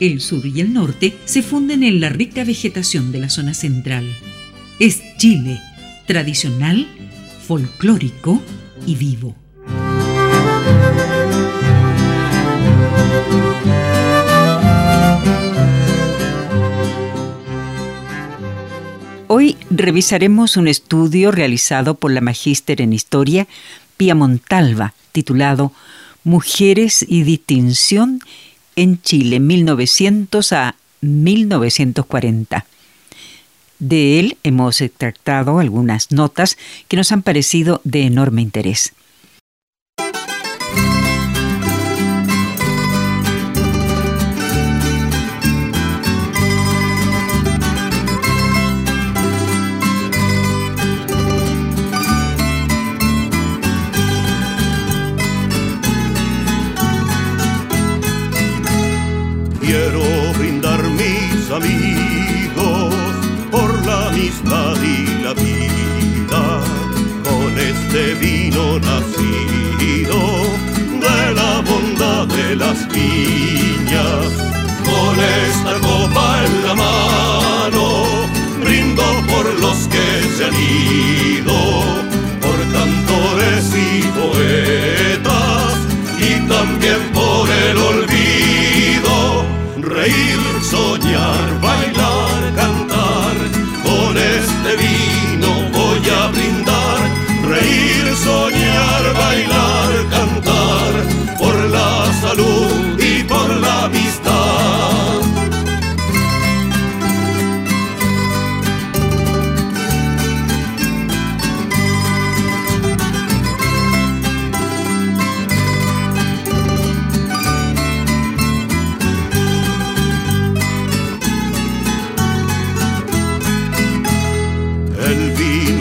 El sur y el norte se funden en la rica vegetación de la zona central. Es Chile, tradicional, folclórico y vivo. Hoy revisaremos un estudio realizado por la magíster en historia Pia Montalva, titulado Mujeres y Distinción en Chile 1900 a 1940. De él hemos extractado algunas notas que nos han parecido de enorme interés. De la bondad de las viñas. Con esta copa en la mano brindo por los que se han ido. Por cantores y poetas y también por el olvido. Reír soñar,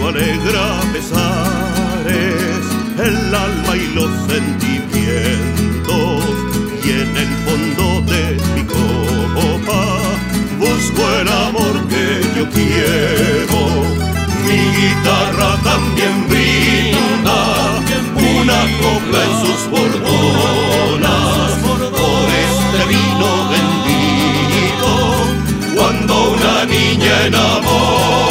alegra pesares, el alma y los sentimientos, y en el fondo de mi copa busco el amor que yo quiero. Mi guitarra también brinda una copla en sus bordonas por este vino bendito. Cuando una niña enamora,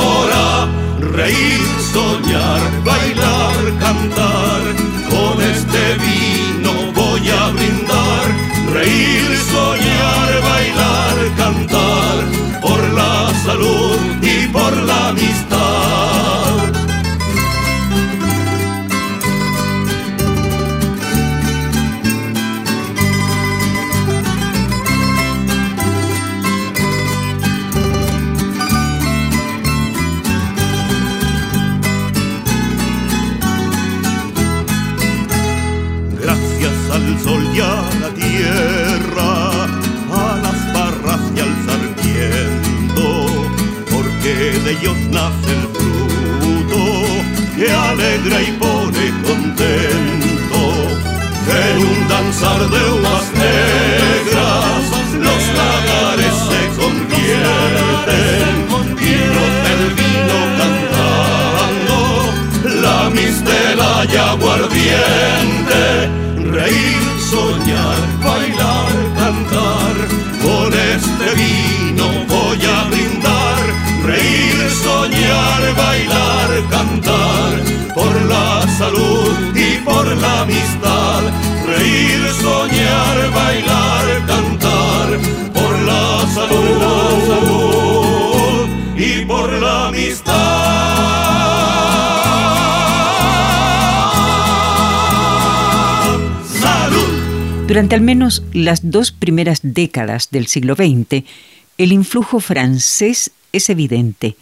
reír, soñar, bailar, cantar. Con este vino voy a brindar, reír, soñar, bailar, cantar. Por la salud y por la amistad. Soñar, Durante al menos las dos primeras décadas del siglo XX, el influjo francés es evidente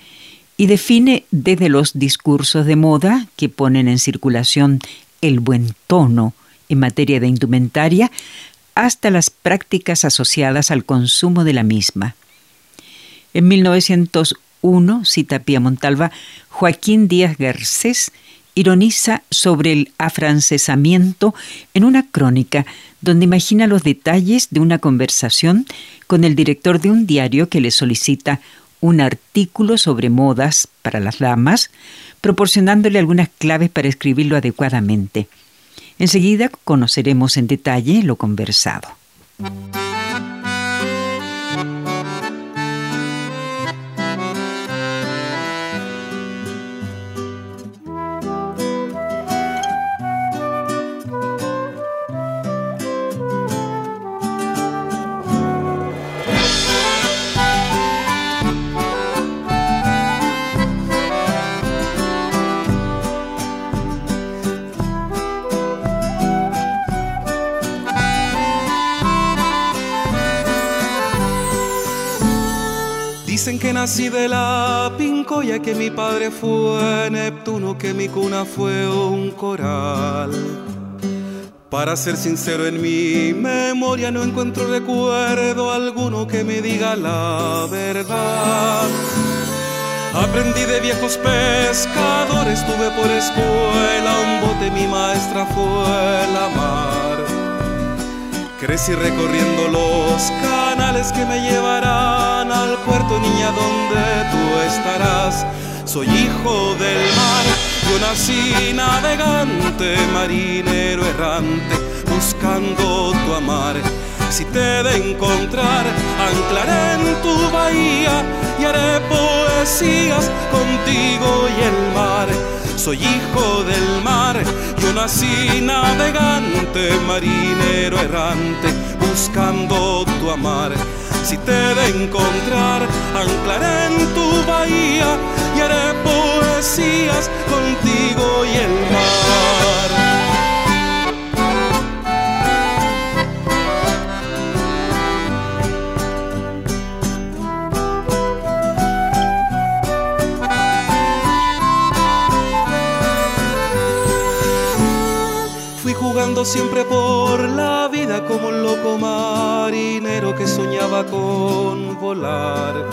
y define desde los discursos de moda que ponen en circulación el buen tono en materia de indumentaria hasta las prácticas asociadas al consumo de la misma. En 1901 1, cita Pía Montalva, Joaquín Díaz Garcés ironiza sobre el afrancesamiento en una crónica donde imagina los detalles de una conversación con el director de un diario que le solicita un artículo sobre modas para las damas, proporcionándole algunas claves para escribirlo adecuadamente. Enseguida conoceremos en detalle lo conversado. Nací de la pincoya, que mi padre fue Neptuno, que mi cuna fue un coral. Para ser sincero en mi memoria no encuentro recuerdo alguno que me diga la verdad. Aprendí de viejos pescadores, tuve por escuela un bote, mi maestra fue la mar. Crecí recorriendo los que me llevarán al puerto, niña, donde tú estarás. Soy hijo del mar, yo nací navegante, marinero errante, buscando tu amar. Si te de encontrar, anclaré en tu bahía y haré poesías contigo y el mar soy hijo del mar, yo nací navegante, marinero errante, buscando tu amar. Si te de encontrar, anclaré en tu bahía y haré poesías contigo y el mar. Siempre por la vida como un loco marinero que soñaba con volar.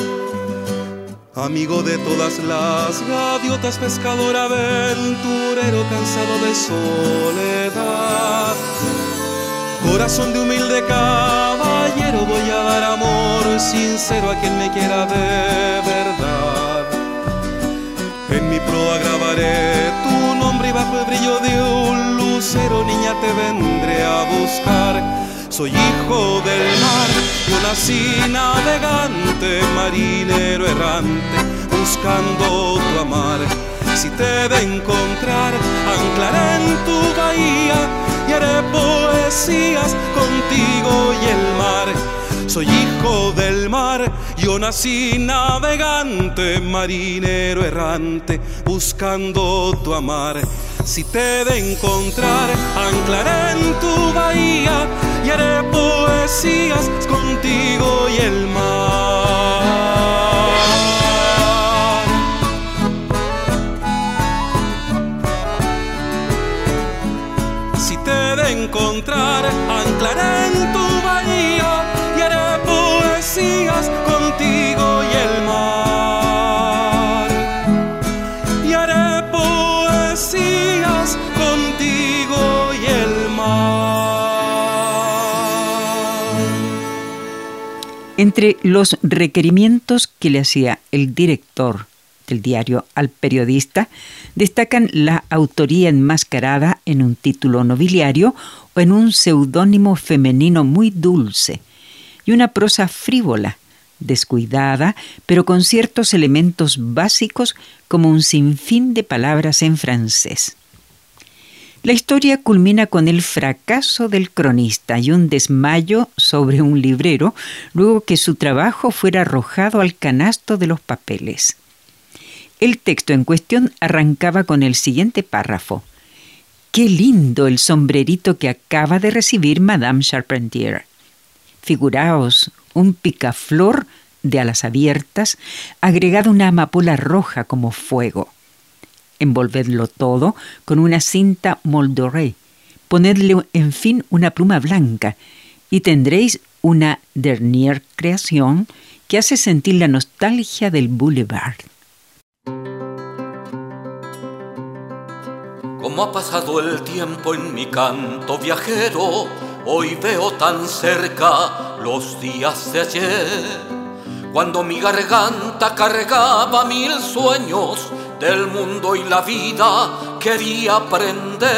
Amigo de todas las gaviotas, pescador aventurero, cansado de soledad. Corazón de humilde caballero, voy a dar amor sincero a quien me quiera de verdad. En mi proa grabaré tu nombre y bajo el brillo de un lucero, niña, te vendré a buscar. Soy hijo del mar, yo nací navegante, marinero errante, buscando tu amar. Si te de encontrar, anclaré en tu bahía y haré poesías contigo y el mar soy hijo del mar, yo nací navegante, marinero errante, buscando tu amar. Si te de encontrar, anclaré en tu bahía y haré poesías contigo y el mar. Si te de encontrar, anclaré en tu contigo y el mar. Y haré poesías contigo y el mar. Entre los requerimientos que le hacía el director del diario al periodista destacan la autoría enmascarada en un título nobiliario o en un seudónimo femenino muy dulce y una prosa frívola, descuidada, pero con ciertos elementos básicos como un sinfín de palabras en francés. La historia culmina con el fracaso del cronista y un desmayo sobre un librero luego que su trabajo fuera arrojado al canasto de los papeles. El texto en cuestión arrancaba con el siguiente párrafo. Qué lindo el sombrerito que acaba de recibir Madame Charpentier. Figuraos un picaflor de alas abiertas, agregad una amapola roja como fuego. Envolvedlo todo con una cinta moldoré. Ponedle, en fin, una pluma blanca y tendréis una dernier creación que hace sentir la nostalgia del boulevard. Como ha pasado el tiempo en mi canto viajero? Hoy veo tan cerca los días de ayer. Cuando mi garganta cargaba mil sueños del mundo y la vida, quería aprender.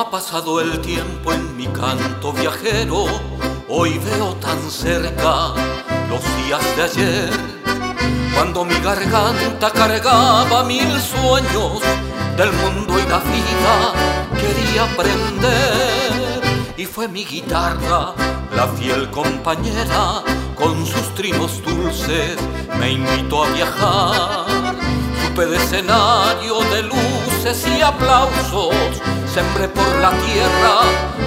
Ha pasado el tiempo en mi canto viajero, hoy veo tan cerca los días de ayer, cuando mi garganta cargaba mil sueños del mundo y la vida, quería aprender. Y fue mi guitarra, la fiel compañera, con sus trinos dulces, me invitó a viajar. Supe de escenario de y aplausos sembré por la tierra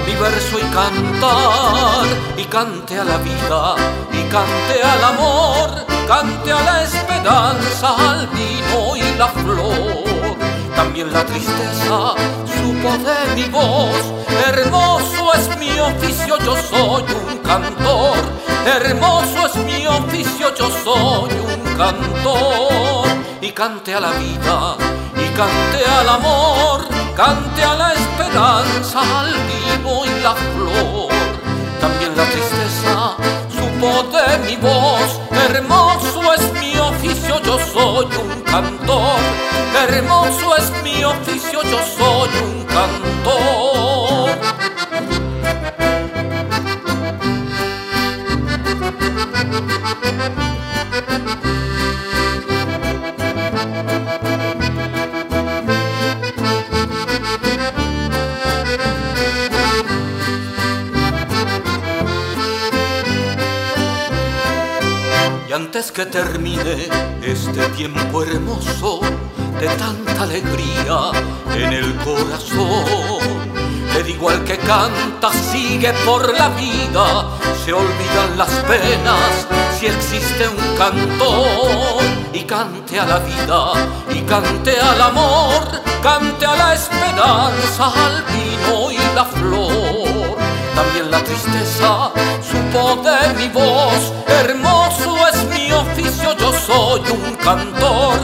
mi verso y cantar, y cante a la vida, y cante al amor, cante a la esperanza, al vino y la flor. También la tristeza supo de mi voz, hermoso es mi oficio, yo soy un cantor, hermoso es mi oficio, yo soy un cantor, y cante a la vida, y cante al amor cante a la esperanza, al vivo y la flor. También la tristeza supo de mi voz, hermoso es mi oficio, yo soy un cantor. Hermoso es mi oficio, yo soy un cantor. Antes que termine este tiempo hermoso de tanta alegría en el corazón, le digo al que canta, sigue por la vida, se olvidan las penas si existe un cantor y cante a la vida y cante al amor, cante a la esperanza, al vino y la flor. También la tristeza supo de mi voz, hermoso es soy un cantor.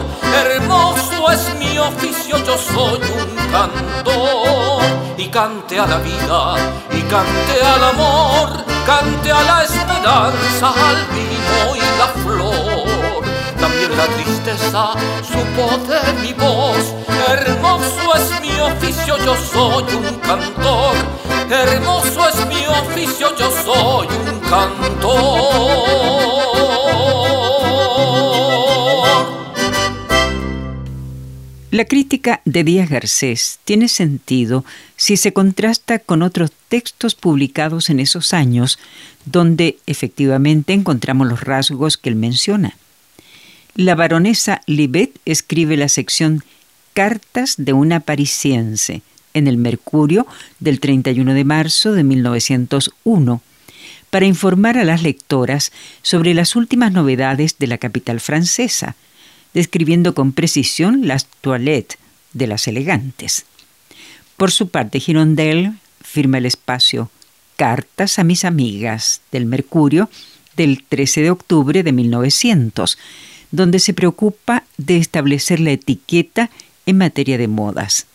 Hermoso es mi oficio, yo soy un cantor. Y cante a la vida, y cante al amor, cante a la esperanza, al vino y la flor. También la tristeza supo de mi voz. Hermoso es mi oficio, yo soy un cantor. Hermoso es mi oficio, yo soy un cantor. La crítica de Díaz Garcés tiene sentido si se contrasta con otros textos publicados en esos años donde efectivamente encontramos los rasgos que él menciona. La baronesa Libet escribe la sección Cartas de una parisiense en el Mercurio del 31 de marzo de 1901 para informar a las lectoras sobre las últimas novedades de la capital francesa, describiendo con precisión las toilettes de las elegantes. Por su parte, Girondel firma el espacio Cartas a mis amigas del Mercurio del 13 de octubre de 1900, donde se preocupa de establecer la etiqueta en materia de modas.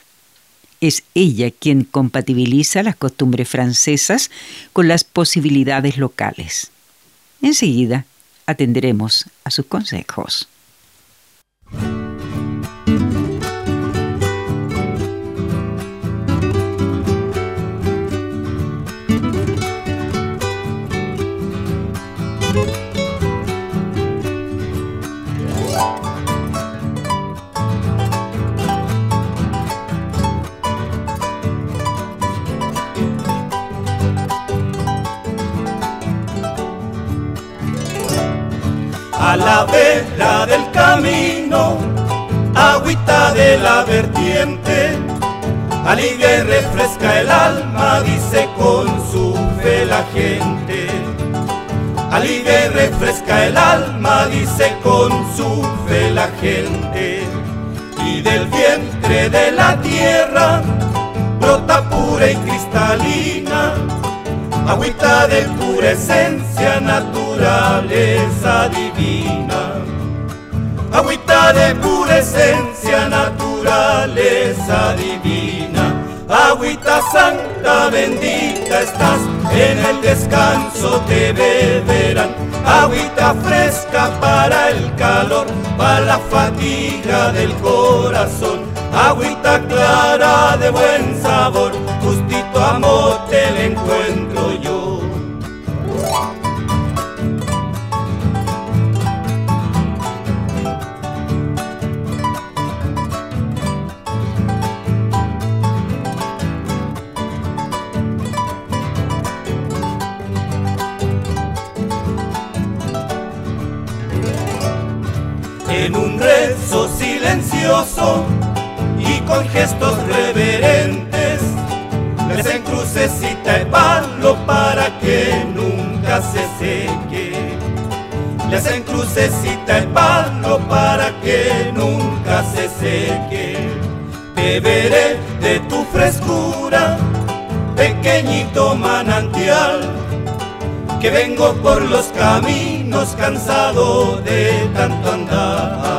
Es ella quien compatibiliza las costumbres francesas con las posibilidades locales. Enseguida atenderemos a sus consejos. A la vera del camino, agüita de la vertiente, alivia y refresca el alma, dice con su fe la gente. alivia y refresca el alma, dice con su fe la gente. Y del vientre de la tierra brota pura y cristalina, agüita de pura esencia, naturaleza divina. Agüita de pura esencia, naturaleza divina. Agüita santa, bendita estás, en el descanso te beberán. Agüita fresca para el calor, para la fatiga del corazón. Agüita clara de buen sabor, justito amor te encuentro yo. en un rezo silencioso con gestos reverentes. Les encrucecita el palo para que nunca se seque. Les encrucecita el palo para que nunca se seque. Beberé de tu frescura, pequeñito manantial que vengo por los caminos cansado de tanto andar.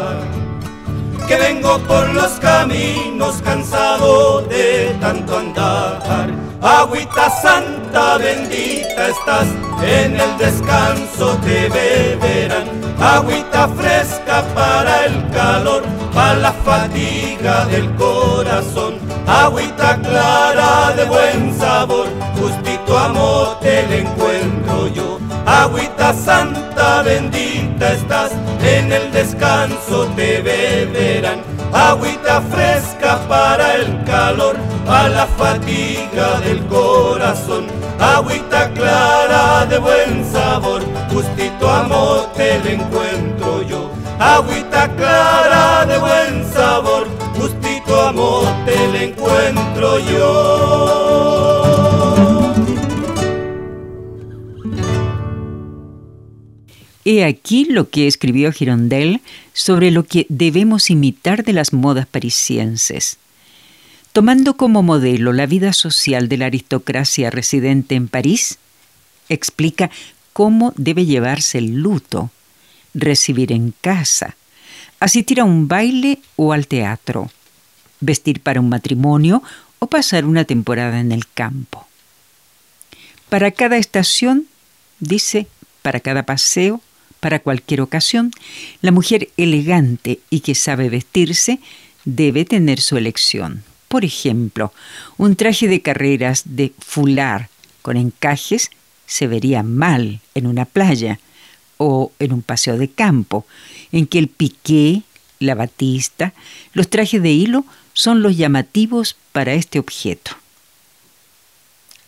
Que vengo por los caminos cansado de tanto andar. Agüita santa bendita estás, en el descanso te beberán. Agüita fresca para el calor, para la fatiga del corazón. Agüita clara de buen sabor, justito amor te encuentro yo. Agüita santa bendita estás, en el descanso te beberán. Agüita fresca para el calor, para la fatiga del corazón. Agüita clara de buen sabor, justito amor te encuentro yo. Agüita clara de buen sabor, justito amor te encuentro yo. He aquí lo que escribió Girondel sobre lo que debemos imitar de las modas parisienses. Tomando como modelo la vida social de la aristocracia residente en París, explica cómo debe llevarse el luto, recibir en casa, asistir a un baile o al teatro, vestir para un matrimonio o pasar una temporada en el campo. Para cada estación, dice, para cada paseo, para cualquier ocasión, la mujer elegante y que sabe vestirse debe tener su elección. Por ejemplo, un traje de carreras de fular con encajes se vería mal en una playa o en un paseo de campo, en que el piqué, la batista, los trajes de hilo son los llamativos para este objeto.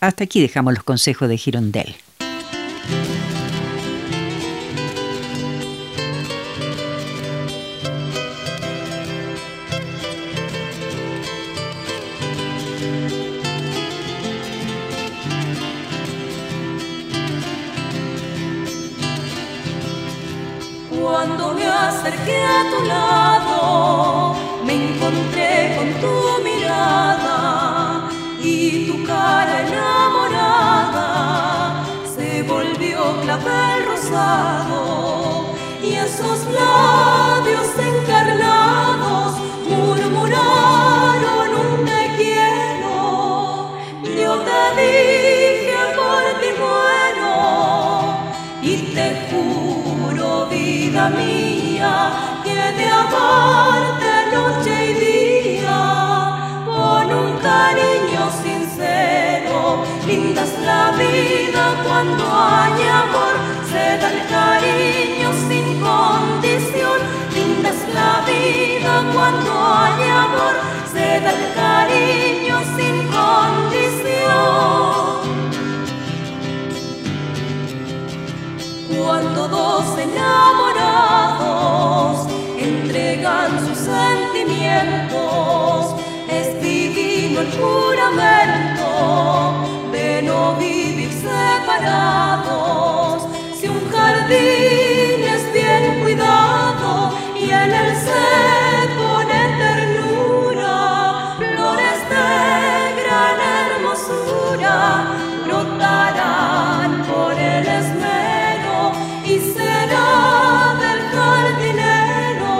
Hasta aquí dejamos los consejos de Girondel. Rosado y esos labios encarnados murmuraron un te quiero. Yo te dije por ti muero y te juro vida mía que de amarte noche y día con un cariño sincero linda es la vida cuando hay da el cariño sin condición. Linda es la vida cuando hay amor. Se da el cariño sin condición. Cuando dos enamorados entregan sus sentimientos, es divino el juramento de no vivir separados jardines bien cuidado y en el se pone ternura, flores de gran hermosura brotarán por el esmero y será del jardinero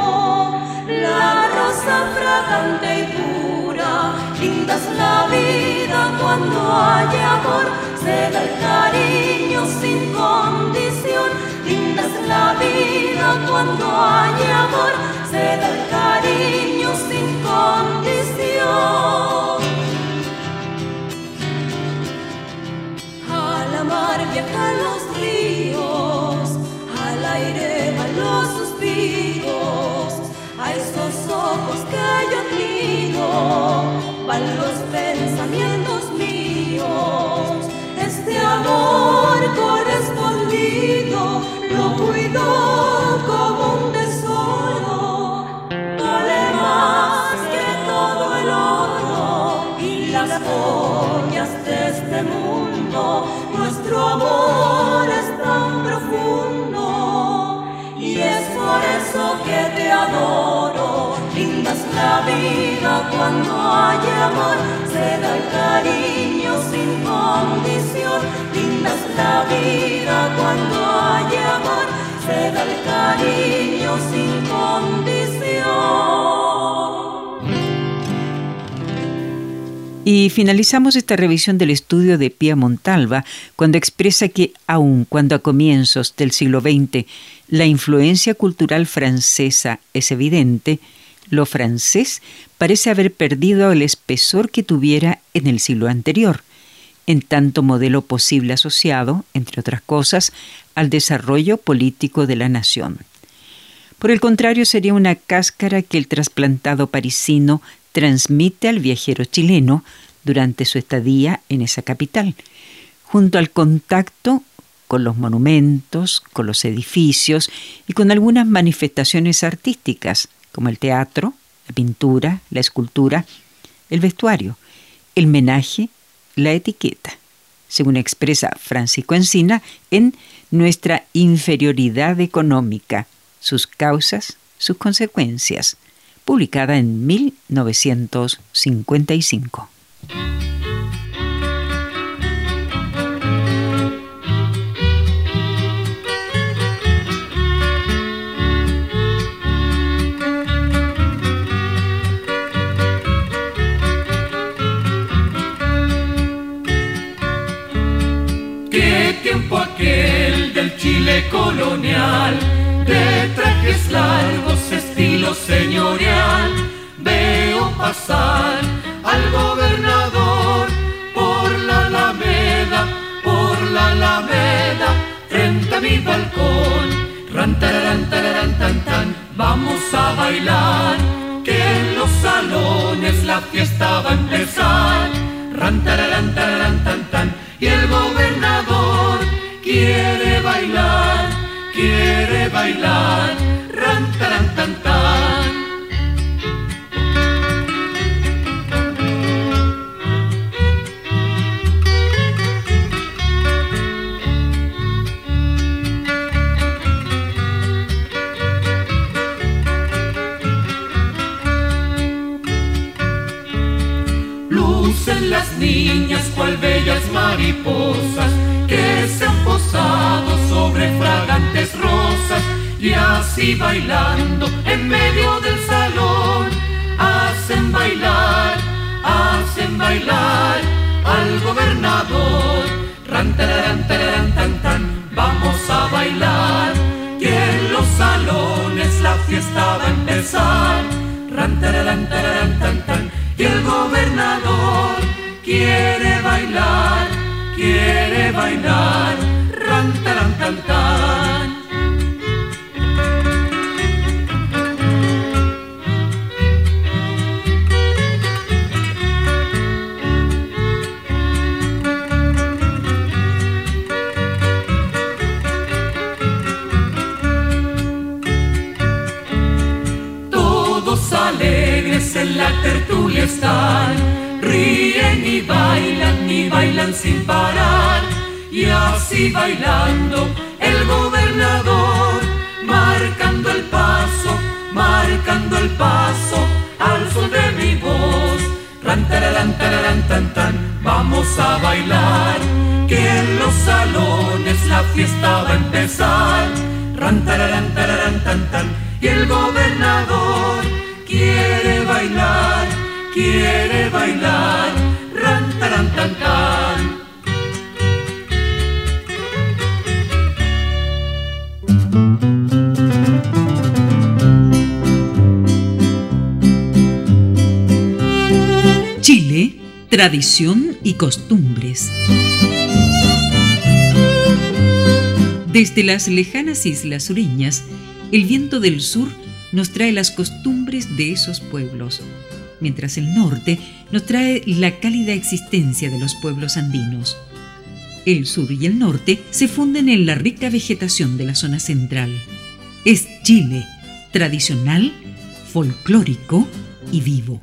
la rosa fragante y pura, linda es la vida cuando hay amor, se da el cariño sin condición la vida cuando hay amor. Vida cuando hay amor, se da el cariño sin condición. Linda es la vida cuando hay amor, se da el cariño sin condición. Y finalizamos esta revisión del estudio de Pia Montalva cuando expresa que, aun cuando a comienzos del siglo XX la influencia cultural francesa es evidente, lo francés parece haber perdido el espesor que tuviera en el siglo anterior, en tanto modelo posible asociado, entre otras cosas, al desarrollo político de la nación. Por el contrario, sería una cáscara que el trasplantado parisino transmite al viajero chileno durante su estadía en esa capital, junto al contacto con los monumentos, con los edificios y con algunas manifestaciones artísticas, como el teatro, la pintura, la escultura, el vestuario, el menaje, la etiqueta, según expresa Francisco Encina en Nuestra inferioridad económica, sus causas, sus consecuencias, publicada en 1955. Colonial, de trajes largos, estilo señorial. Veo pasar al gobernador por la alameda, por la alameda, frente a mi balcón. Ran, tararán, tan, tan, vamos a bailar, que en los salones la fiesta va a empezar. Ran, tararán, tararán, tan, tan, y el gobernador quiere bailar, quiere bailar, ran, taran, tan, tan. Lucen las niñas cual bellas mariposas que se han posado sobre fragantes rosas y así bailando en medio del salón hacen bailar, hacen bailar al gobernador. Ran, tararán, tararán, tan, tan, vamos a bailar, que en los salones la fiesta va a empezar. Ran, tararán, tararán, tan, tan, y el gobernador quiere bailar, quiere bailar, ran, taran, tan. Todos alegres en la tertulia están, ríen y bailan y bailan sin parar. Y así bailando el gobernador, marcando el paso, marcando el paso al son de mi voz. Ran, tararán, tararán, tan, tan, vamos a bailar, que en los salones la fiesta va a empezar. Ran, tararán, tararán, tan, tan, y el gobernador quiere bailar, quiere bailar, ran, taran. Chile, tradición y costumbres. Desde las lejanas islas sureñas, el viento del sur nos trae las costumbres de esos pueblos, mientras el norte nos trae la cálida existencia de los pueblos andinos. El sur y el norte se funden en la rica vegetación de la zona central. Es Chile, tradicional, folclórico y vivo.